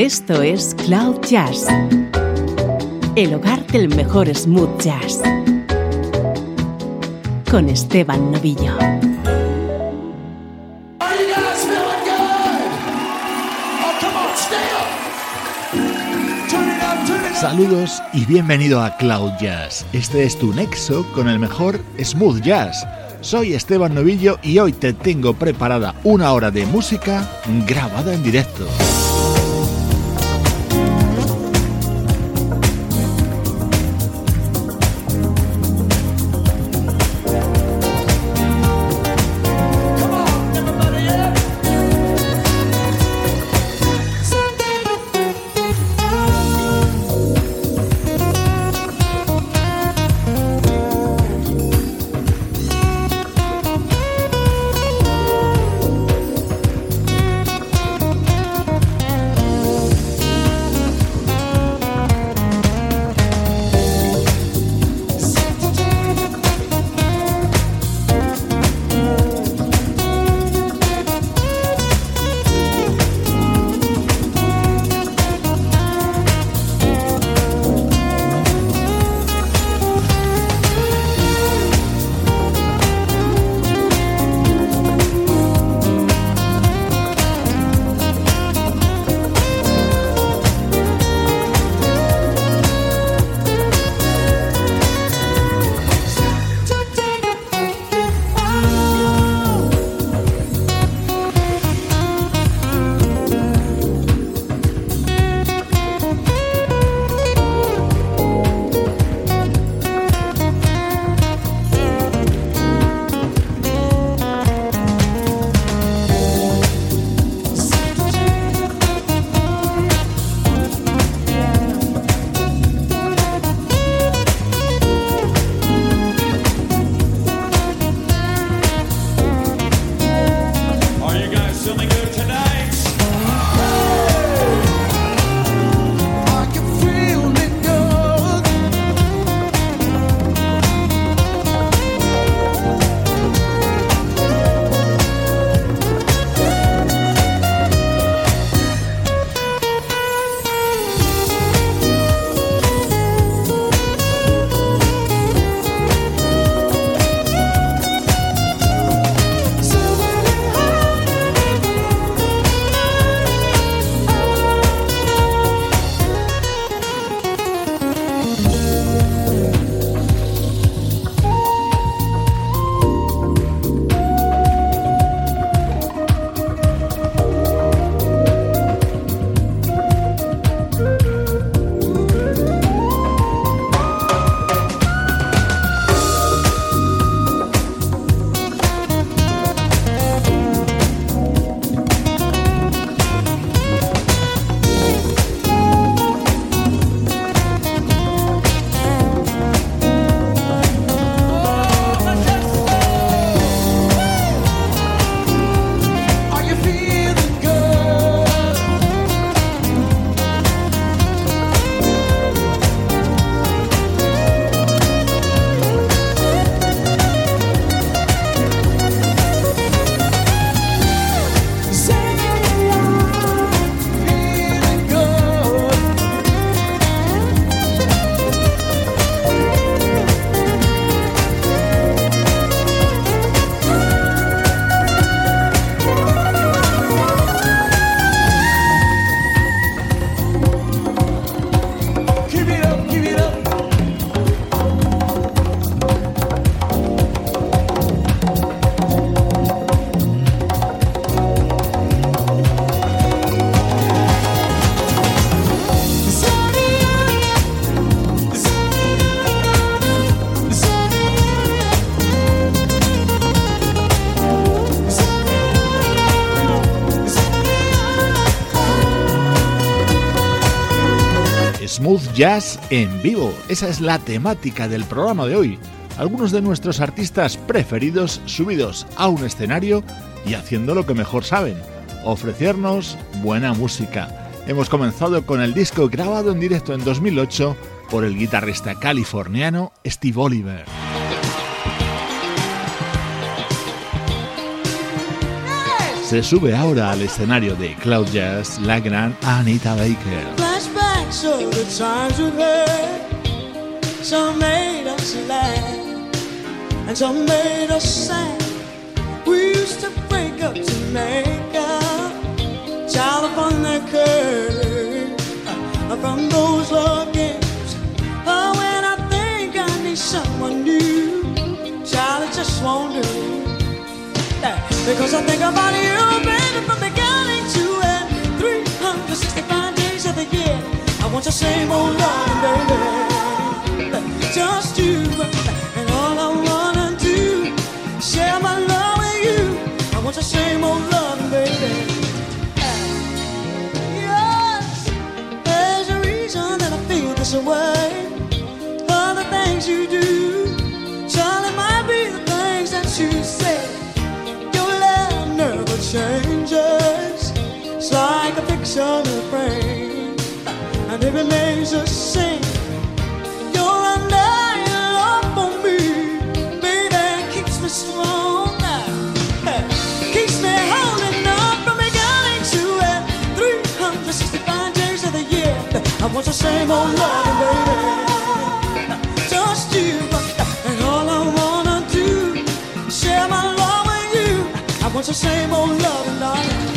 Esto es Cloud Jazz, el hogar del mejor smooth jazz, con Esteban Novillo. Saludos y bienvenido a Cloud Jazz. Este es tu nexo con el mejor smooth jazz. Soy Esteban Novillo y hoy te tengo preparada una hora de música grabada en directo. Jazz en vivo. Esa es la temática del programa de hoy. Algunos de nuestros artistas preferidos subidos a un escenario y haciendo lo que mejor saben, ofrecernos buena música. Hemos comenzado con el disco grabado en directo en 2008 por el guitarrista californiano Steve Oliver. Se sube ahora al escenario de Cloud Jazz la gran Anita Baker. The times we've had. Some made us laugh, and some made us sad. We used to break up to make up. Child upon that curve uh, from those love games. Oh, when I think I need someone new, child, it just won't do. Because I think about you, I want the same old love, baby. Just you. And all I wanna do, share my love with you. I want the same old love, baby. Yes, there's a reason that I feel this way. All the things you do, Charlie, might be the things that you say never changes. It's like a picture in a frame, remains the same. You're under your love for me, baby, keeps me strong. Keeps me holding on from beginning to end. 365 days of the year, I want the same old love, baby. Just you, and all I wanna do, share my love with you. I want the same old love, darling.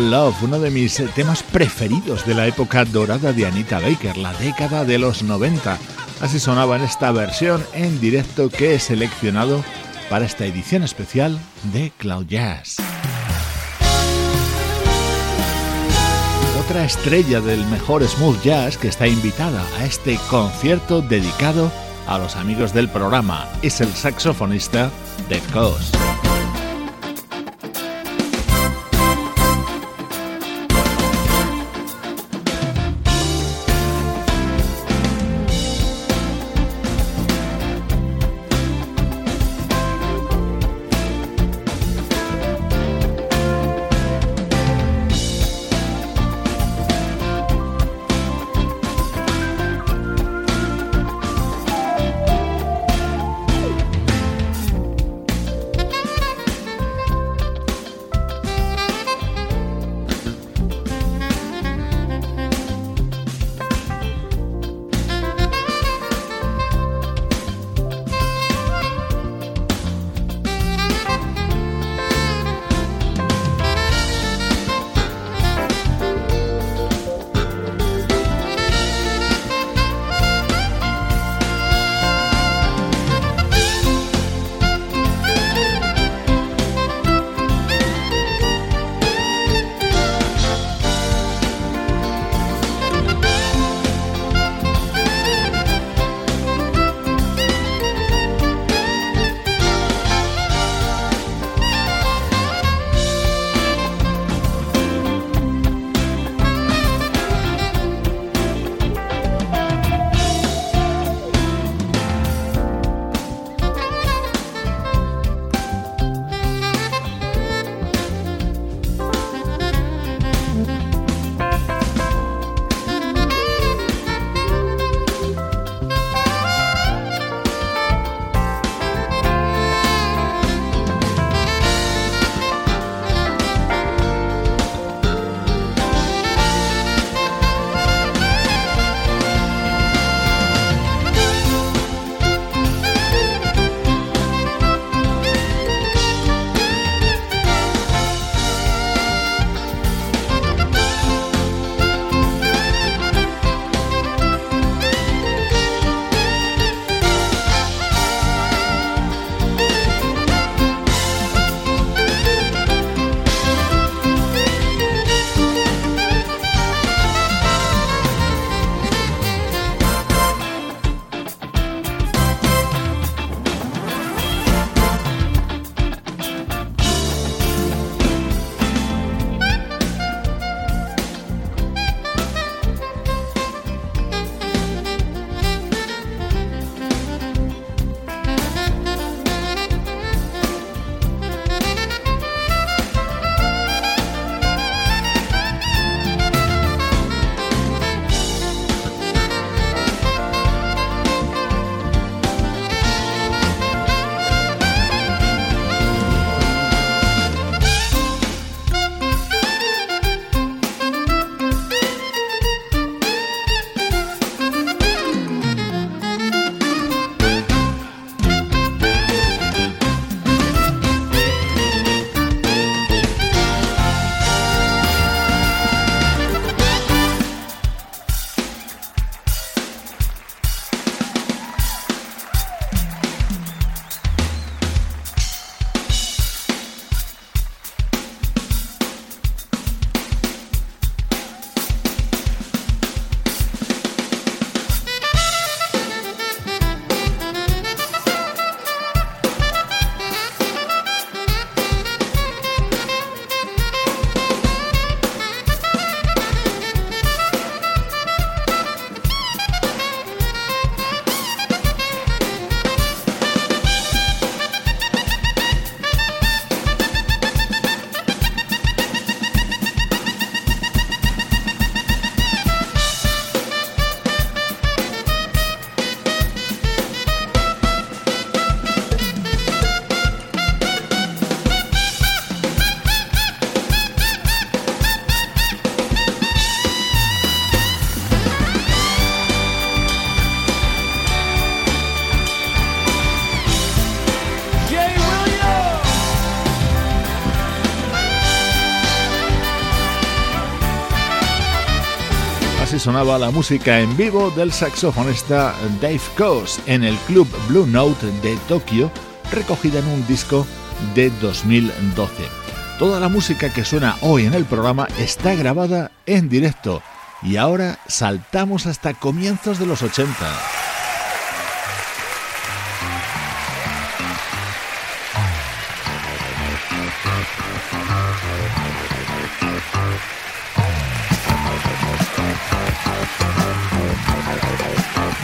Love, uno de mis temas preferidos de la época dorada de Anita Baker, la década de los 90. Así sonaba en esta versión en directo que he seleccionado para esta edición especial de Cloud Jazz. Otra estrella del mejor smooth jazz que está invitada a este concierto dedicado a los amigos del programa es el saxofonista Dave Coase. Sonaba la música en vivo del saxofonista Dave Coase en el Club Blue Note de Tokio, recogida en un disco de 2012. Toda la música que suena hoy en el programa está grabada en directo y ahora saltamos hasta comienzos de los 80.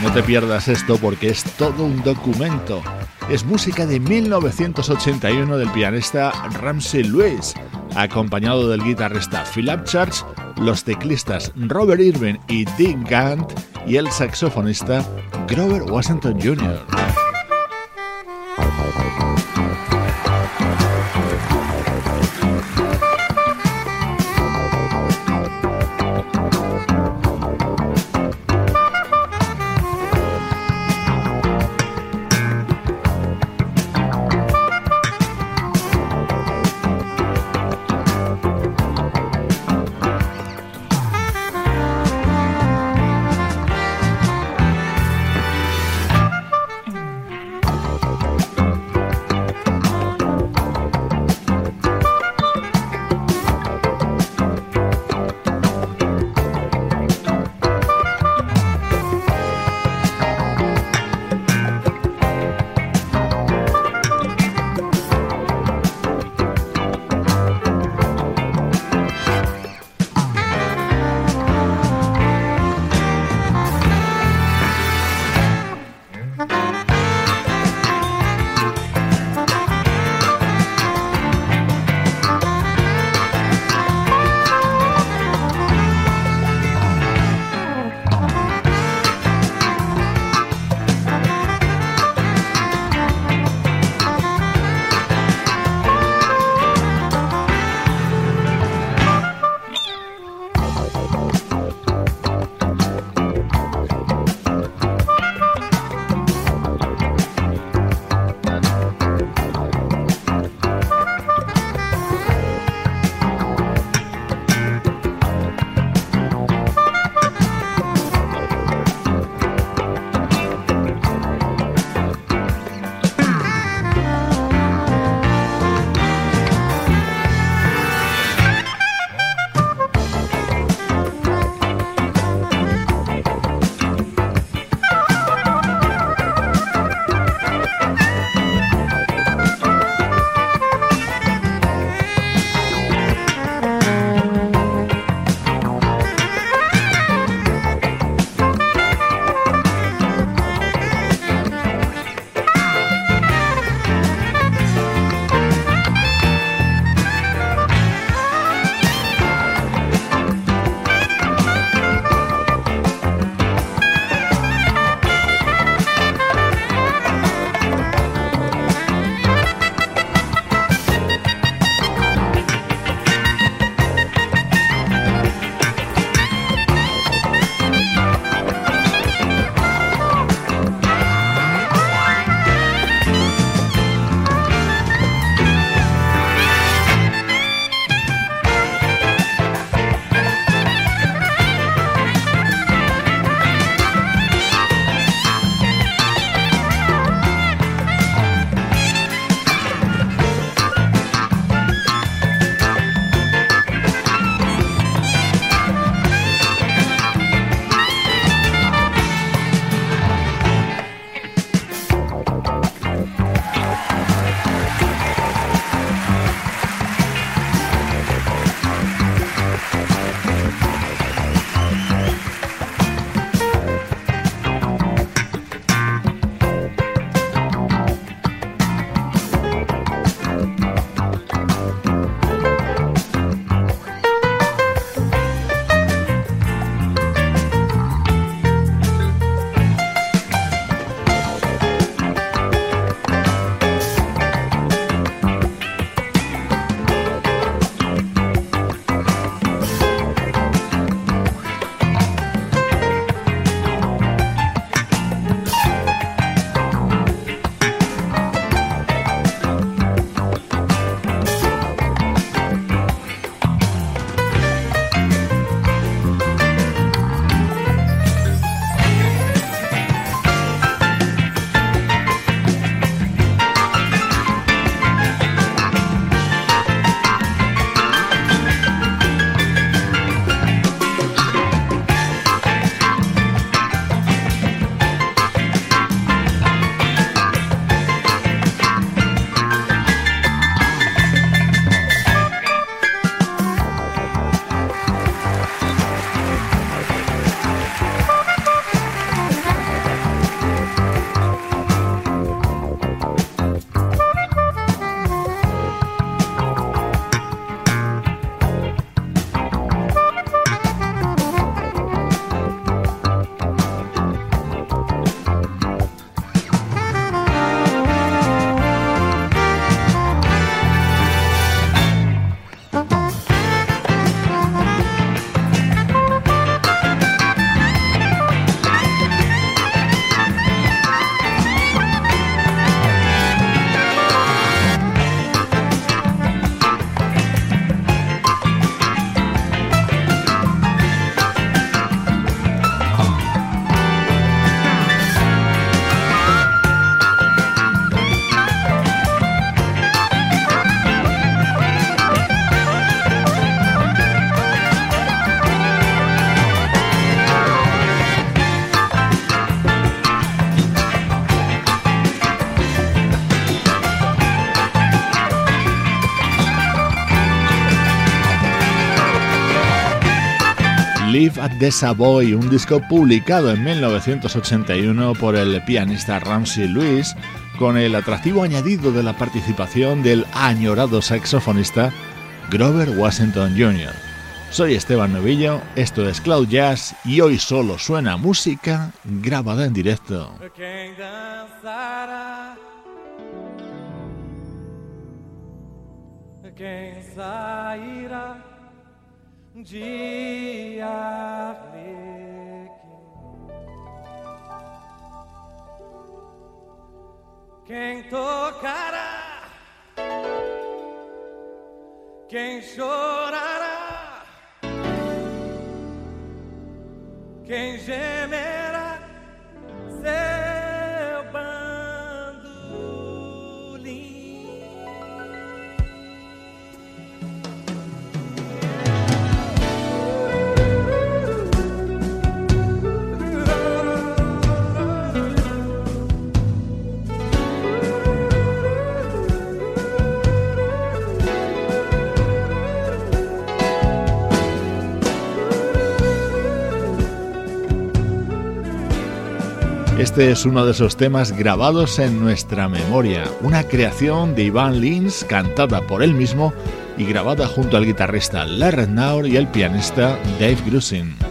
No te pierdas esto porque es todo un documento. Es música de 1981 del pianista Ramsey Lewis, acompañado del guitarrista Philip Church, los teclistas Robert Irving y Dick Gant y el saxofonista Grover Washington Jr. The Savoy, un disco publicado en 1981 por el pianista Ramsey Lewis, con el atractivo añadido de la participación del añorado saxofonista Grover Washington Jr. Soy Esteban Novillo, esto es Cloud Jazz y hoy solo suena música grabada en directo. de. Quem tocará, quem chorará, quem gemerá. Este es uno de esos temas grabados en nuestra memoria, una creación de Ivan Lins cantada por él mismo y grabada junto al guitarrista Larry Naur y el pianista Dave Grusin.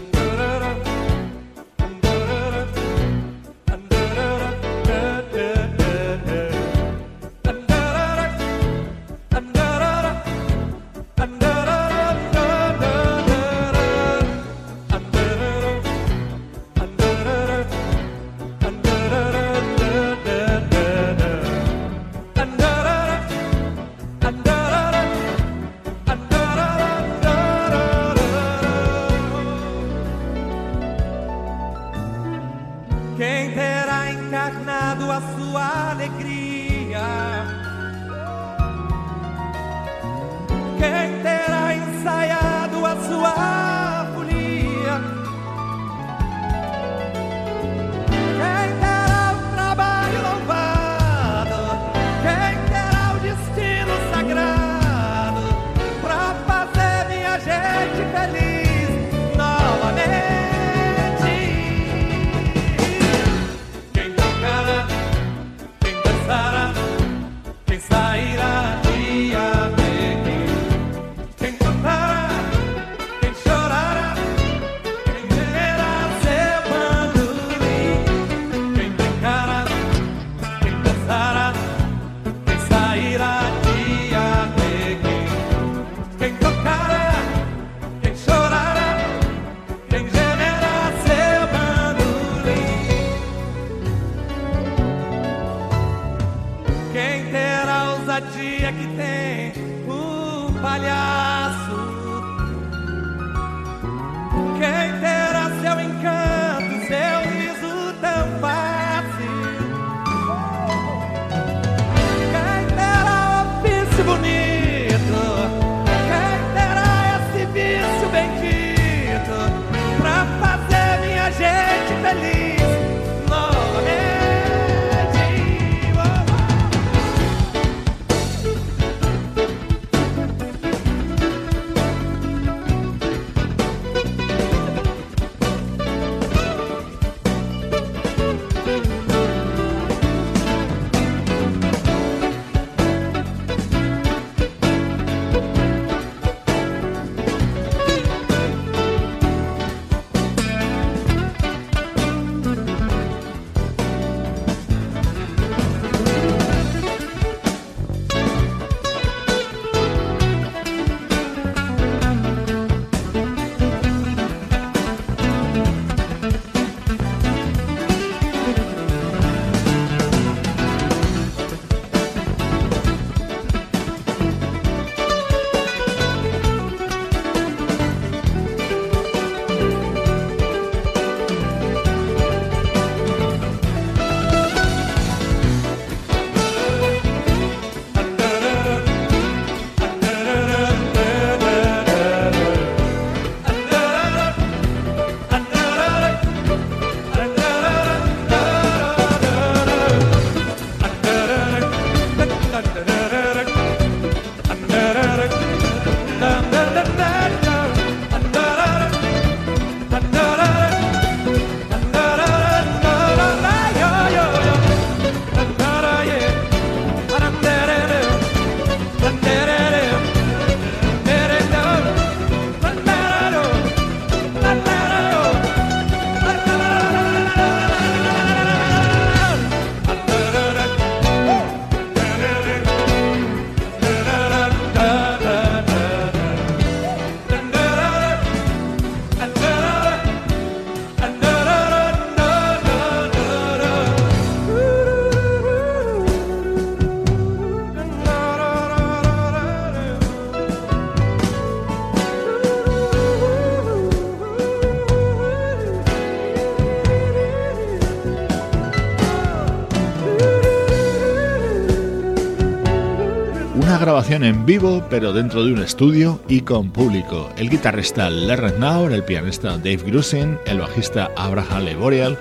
En vivo, pero dentro de un estudio y con público. El guitarrista Larry Naur, el pianista Dave Grusin, el bajista Abraham Leborial,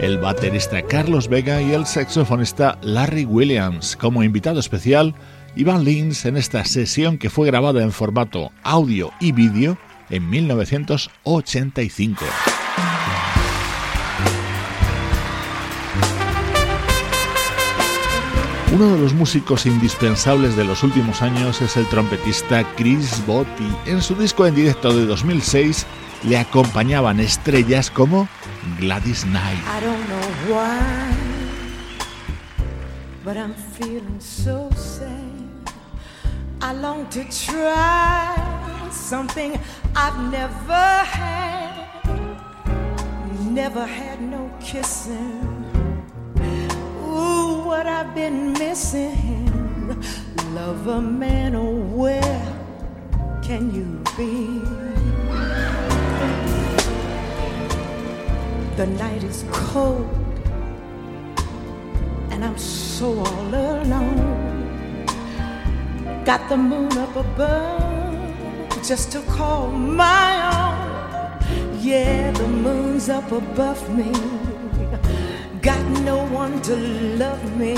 el baterista Carlos Vega y el saxofonista Larry Williams. Como invitado especial, Ivan Lins en esta sesión que fue grabada en formato audio y vídeo en 1985. Uno de los músicos indispensables de los últimos años es el trompetista Chris Botti. En su disco en directo de 2006 le acompañaban estrellas como Gladys Knight. I don't know why, but I'm feeling so something I've never had. Never had no kissing what I've been missing. Love a man, oh, where can you be? The night is cold, and I'm so all alone. Got the moon up above just to call my own. Yeah, the moon's up above me got no one to love me.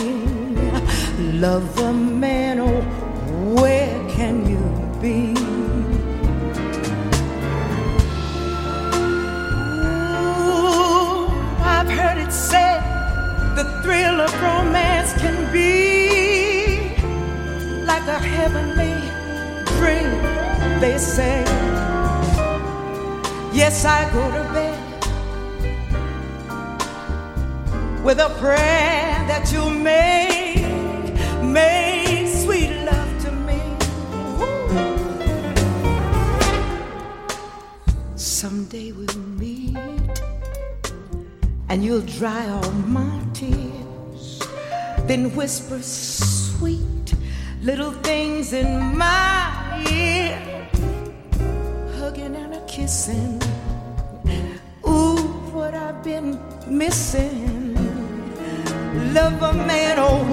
Love a man, oh, where can you be? Ooh, I've heard it said the thrill of romance can be like a heavenly dream, they say. Yes, I go to bed with a prayer that you make, make sweet love to me. Someday we'll meet, and you'll dry all my tears, then whisper sweet little things in my ear, hugging and a kissing. Ooh, what I've been missing love a man, oh,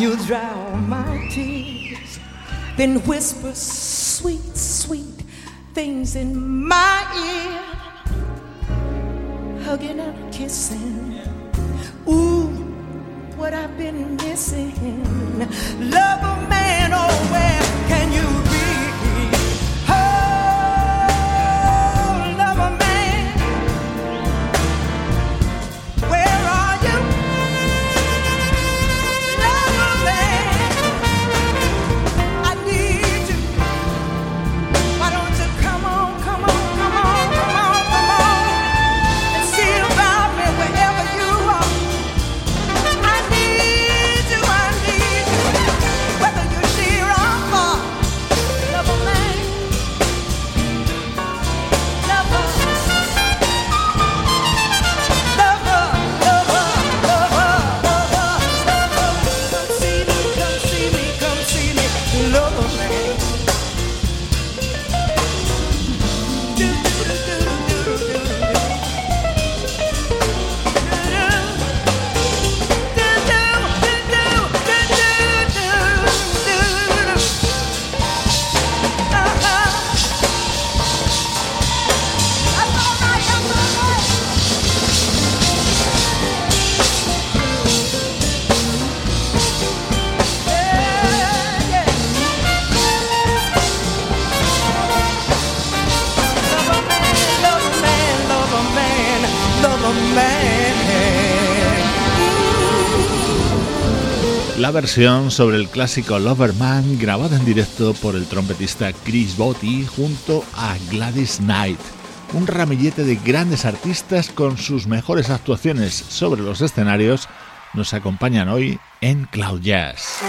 you dry all my tears, then whisper sweet, sweet things in my versión sobre el clásico Loverman grabada en directo por el trompetista Chris Botti junto a Gladys Knight. Un ramillete de grandes artistas con sus mejores actuaciones sobre los escenarios nos acompañan hoy en Cloud Jazz.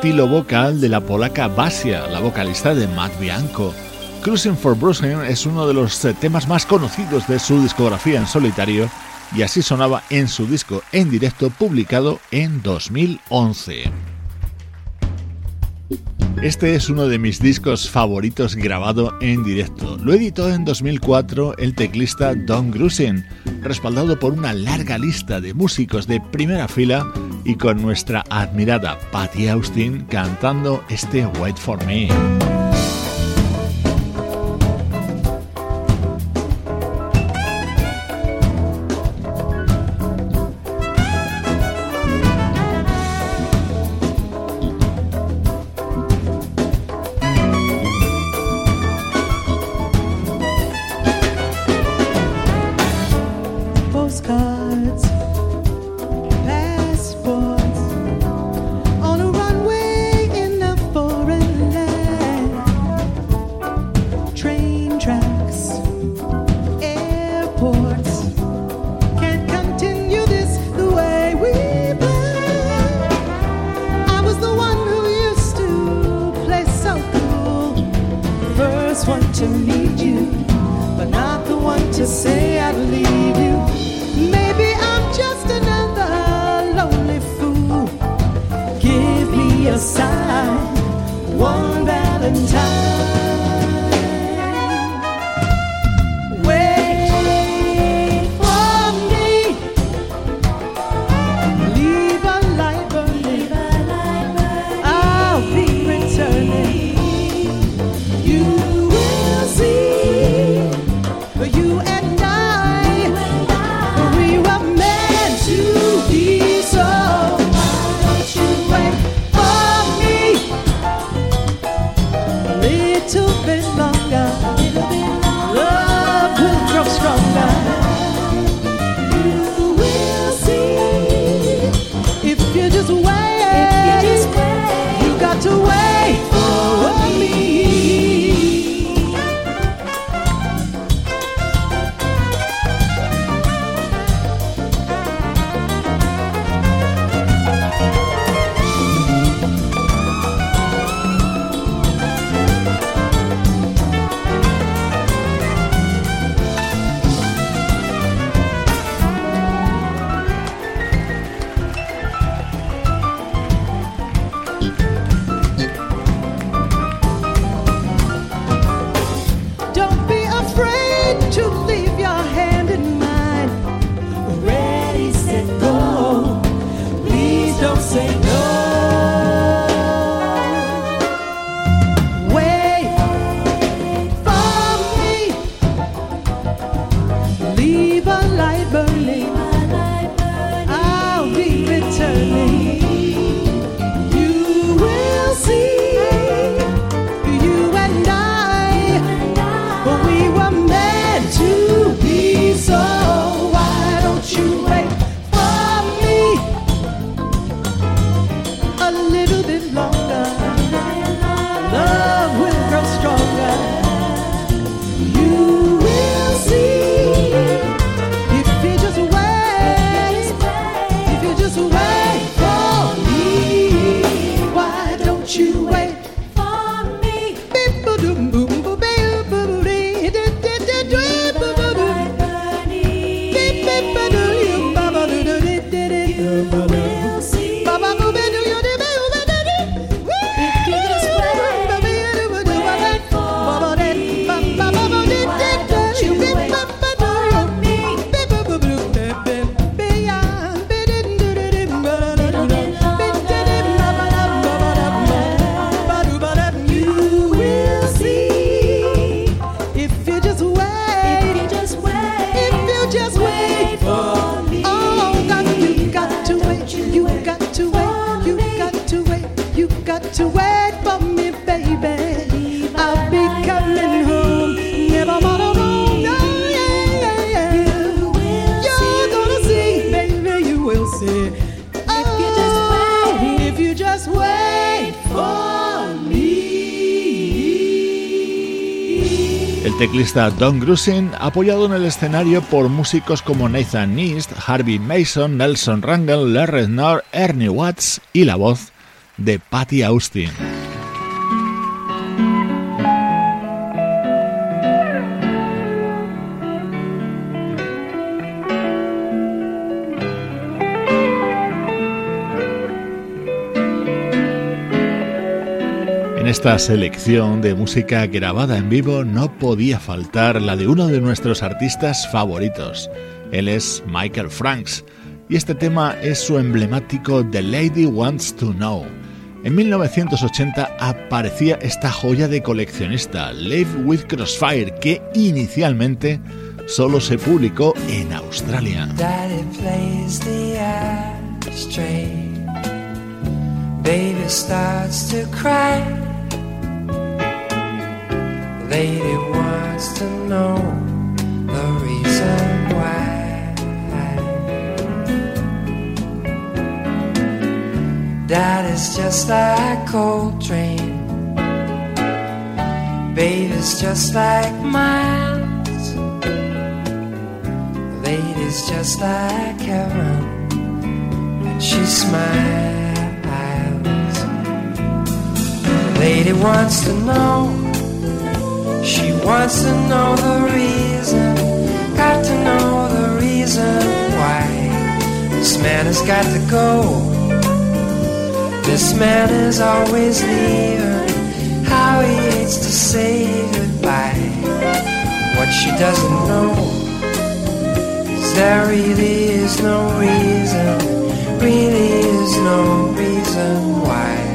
Estilo vocal de la polaca Basia, la vocalista de Matt Bianco. Cruising for Brooklyn es uno de los temas más conocidos de su discografía en solitario y así sonaba en su disco en directo publicado en 2011. Este es uno de mis discos favoritos grabado en directo. Lo editó en 2004 el teclista Don Grusin, respaldado por una larga lista de músicos de primera fila y con nuestra admirada Patty Austin cantando este Wait for Me. Teclista Don Grusin, apoyado en el escenario por músicos como Nathan East, Harvey Mason, Nelson Rangel, Larry Knorr, Ernie Watts y la voz de Patty Austin. Esta selección de música grabada en vivo no podía faltar la de uno de nuestros artistas favoritos. Él es Michael Franks. y este tema es su emblemático The Lady Wants to Know. En 1980 aparecía esta joya de coleccionista, Live with Crossfire, que inicialmente solo se publicó en Australia. Baby starts to cry. Lady wants to know the reason why. Dad is just like Coltrane. Baby's just like Miles. Lady's just like heaven. And she smiles. lady wants to know. She wants to know the reason. Got to know the reason why. This man has got to go. This man is always leaving. How he hates to say goodbye. What she doesn't know is there really is no reason. Really is no reason why.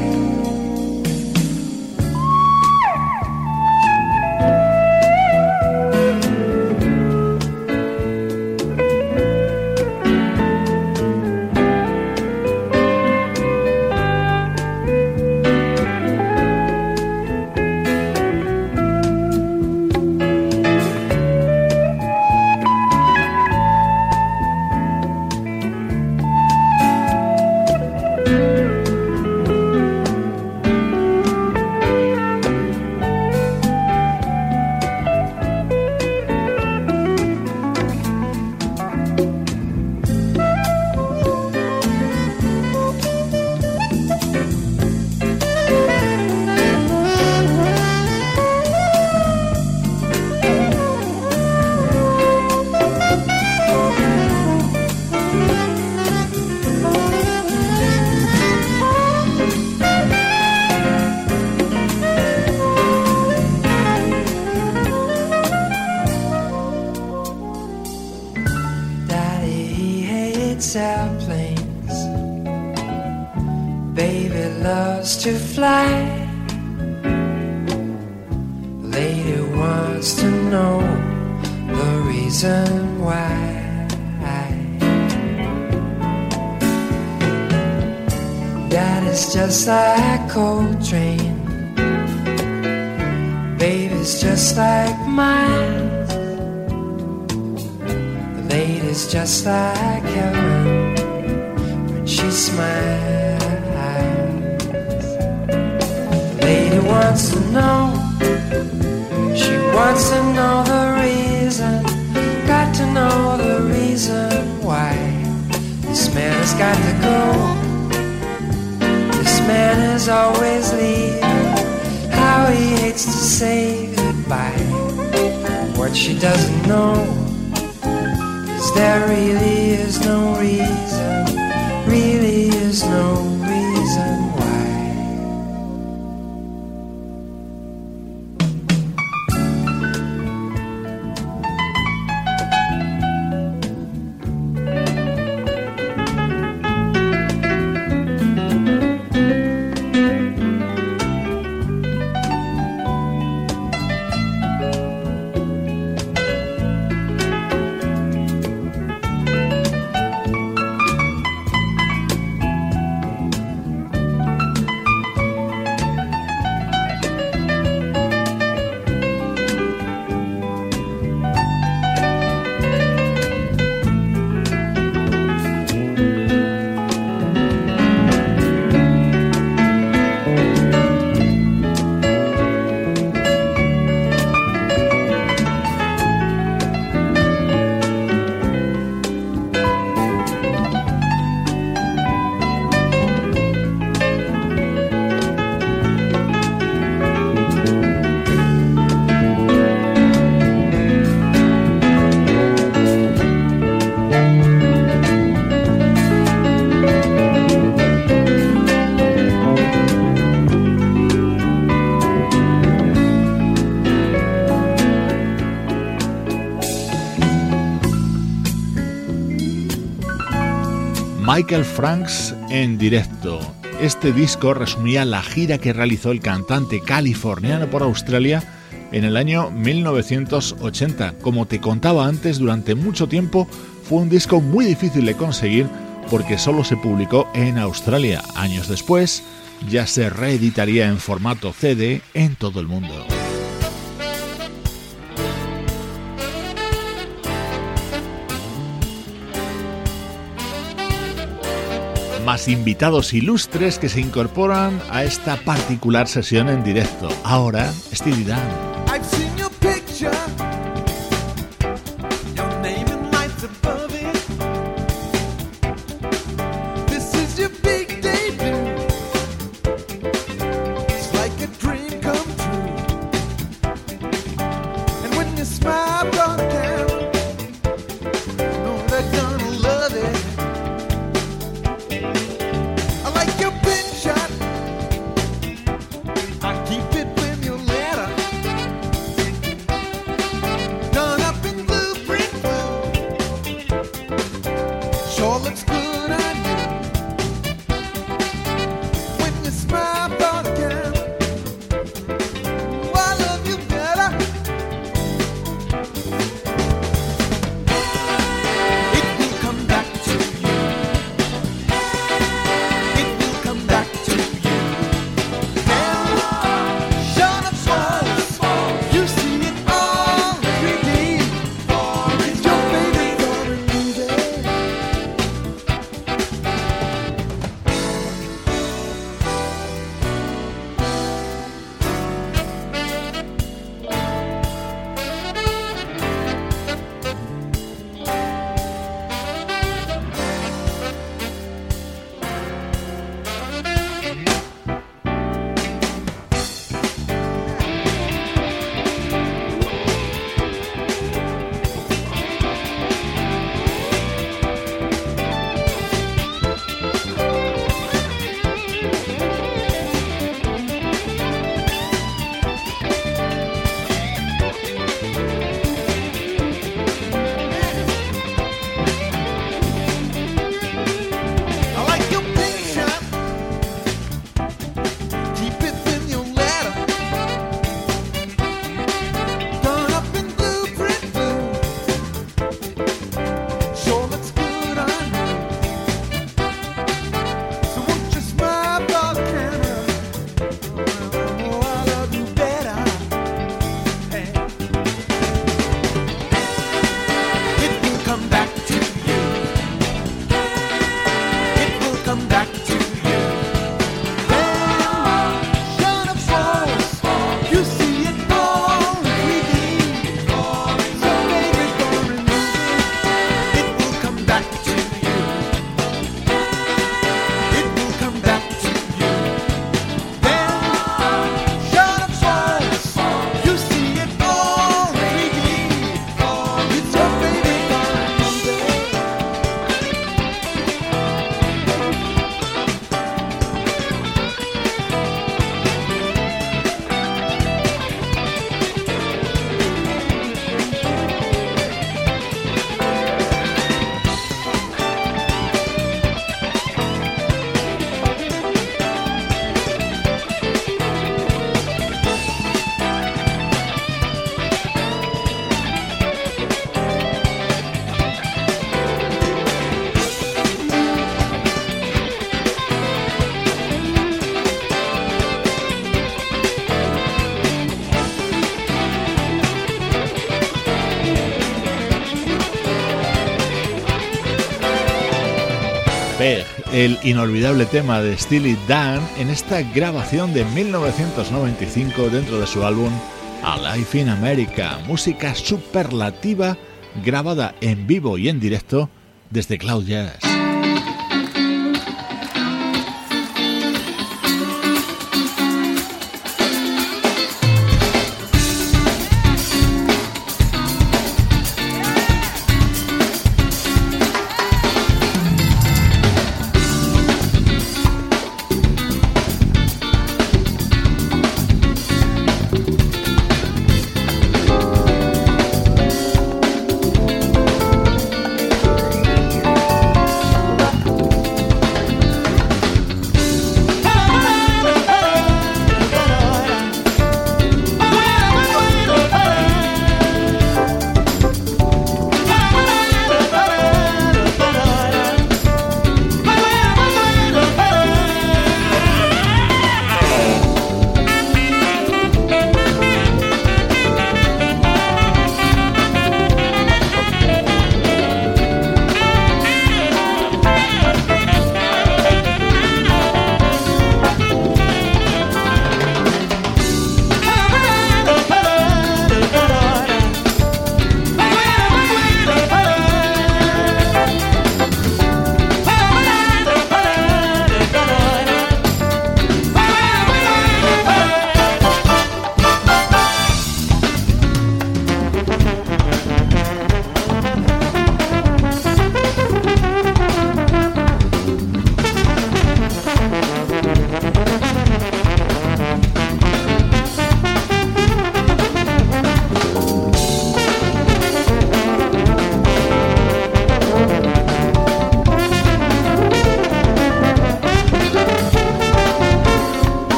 hates airplanes. Baby loves to fly. Lady wants to know the reason why. Daddy's just like Coltrane. Baby's just like mine is just like heaven when she smiles. Lady wants to know, she wants to know the reason, got to know the reason why this man has got to go. This man is always leaving, how he hates to say goodbye. What she doesn't know there really is no reason. Michael Franks en directo. Este disco resumía la gira que realizó el cantante californiano por Australia en el año 1980. Como te contaba antes, durante mucho tiempo fue un disco muy difícil de conseguir porque solo se publicó en Australia. Años después, ya se reeditaría en formato CD en todo el mundo. Más invitados ilustres que se incorporan a esta particular sesión en directo. Ahora, Steely Dan. El inolvidable tema de Steely Dan en esta grabación de 1995 dentro de su álbum A Life in America, música superlativa grabada en vivo y en directo desde Cloud.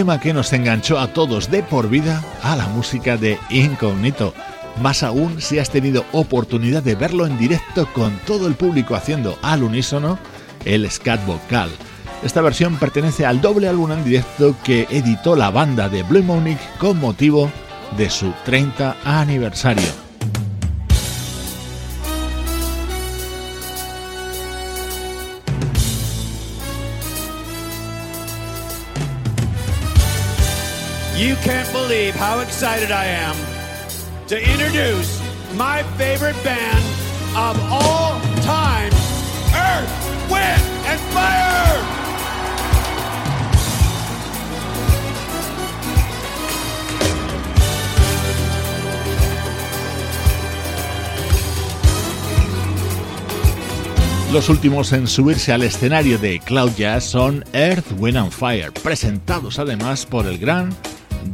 Tema que nos enganchó a todos de por vida a la música de Incognito. Más aún si has tenido oportunidad de verlo en directo con todo el público haciendo al unísono el scat vocal. Esta versión pertenece al doble álbum en directo que editó la banda de Blue Monic con motivo de su 30 aniversario. You can't believe how excited I am to introduce my favorite band of all time Earth, Wind, and Fire! Los últimos en subirse al escenario de Cloud Jazz son Earth, Wind and Fire, presentados además por el gran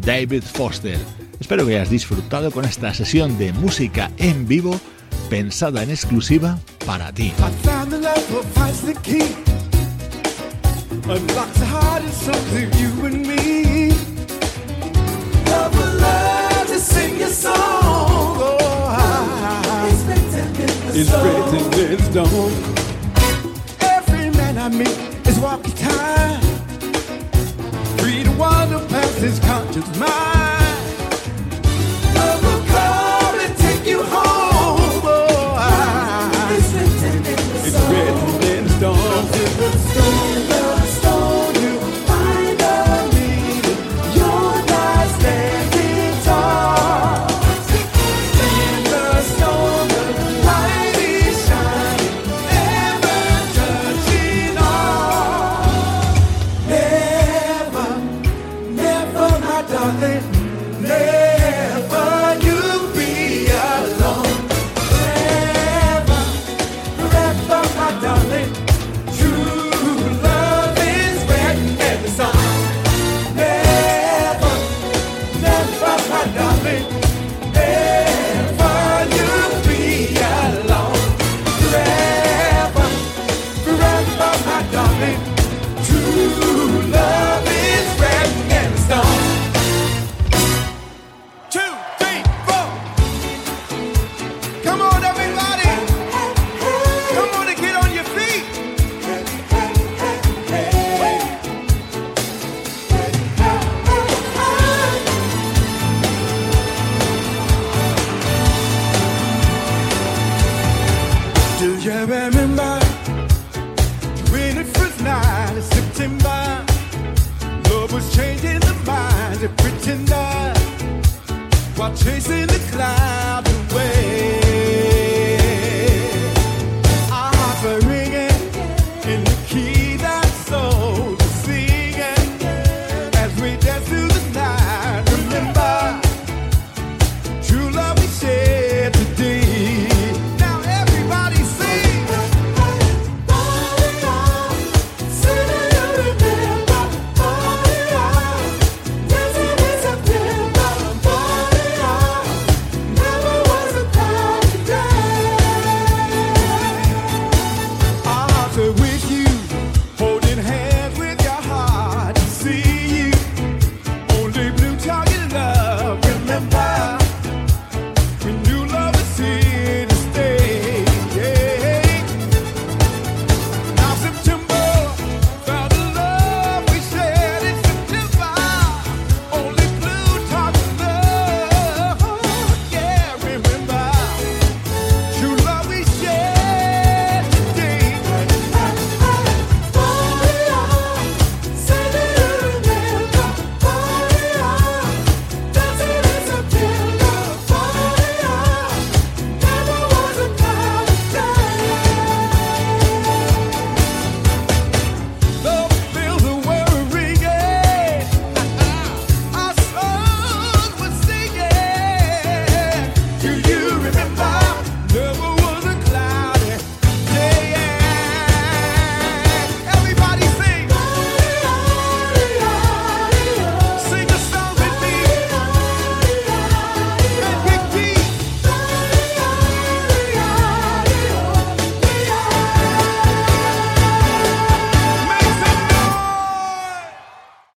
David Foster. Espero que hayas disfrutado con esta sesión de música en vivo pensada en exclusiva para ti. It's written in stone. Every man I meet is walking time. water past his conscious mind.